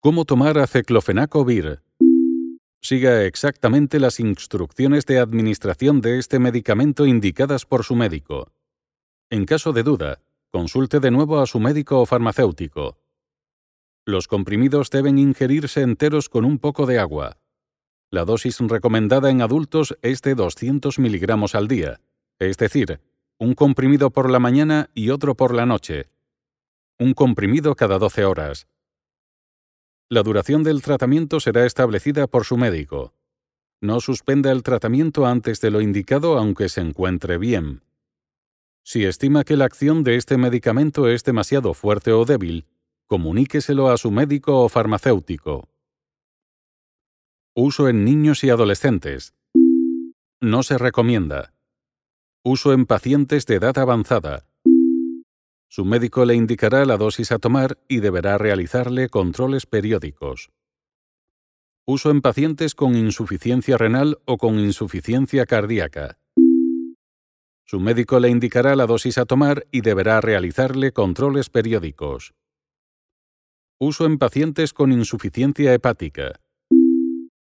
¿Cómo tomar aceclofenaco vir? Siga exactamente las instrucciones de administración de este medicamento indicadas por su médico. En caso de duda, consulte de nuevo a su médico o farmacéutico. Los comprimidos deben ingerirse enteros con un poco de agua. La dosis recomendada en adultos es de 200 miligramos al día, es decir, un comprimido por la mañana y otro por la noche. Un comprimido cada 12 horas. La duración del tratamiento será establecida por su médico. No suspenda el tratamiento antes de lo indicado aunque se encuentre bien. Si estima que la acción de este medicamento es demasiado fuerte o débil, comuníqueselo a su médico o farmacéutico. Uso en niños y adolescentes. No se recomienda. Uso en pacientes de edad avanzada. Su médico le indicará la dosis a tomar y deberá realizarle controles periódicos. Uso en pacientes con insuficiencia renal o con insuficiencia cardíaca. Su médico le indicará la dosis a tomar y deberá realizarle controles periódicos. Uso en pacientes con insuficiencia hepática.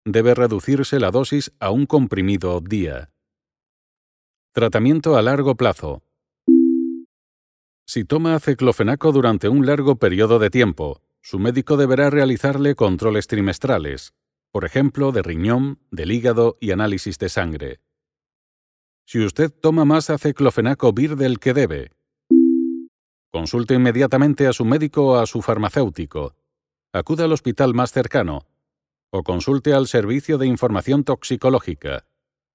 Debe reducirse la dosis a un comprimido día. Tratamiento a largo plazo. Si toma aceclofenaco durante un largo periodo de tiempo, su médico deberá realizarle controles trimestrales, por ejemplo, de riñón, del hígado y análisis de sangre. Si usted toma más aceclofenaco vir del que debe, consulte inmediatamente a su médico o a su farmacéutico, acuda al hospital más cercano o consulte al Servicio de Información Toxicológica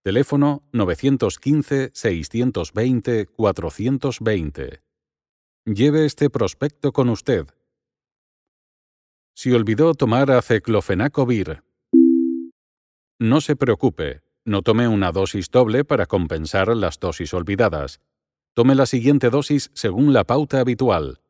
Teléfono 915-620-420. Lleve este prospecto con usted. Si olvidó tomar aceclofenacovir, no se preocupe, no tome una dosis doble para compensar las dosis olvidadas. Tome la siguiente dosis según la pauta habitual.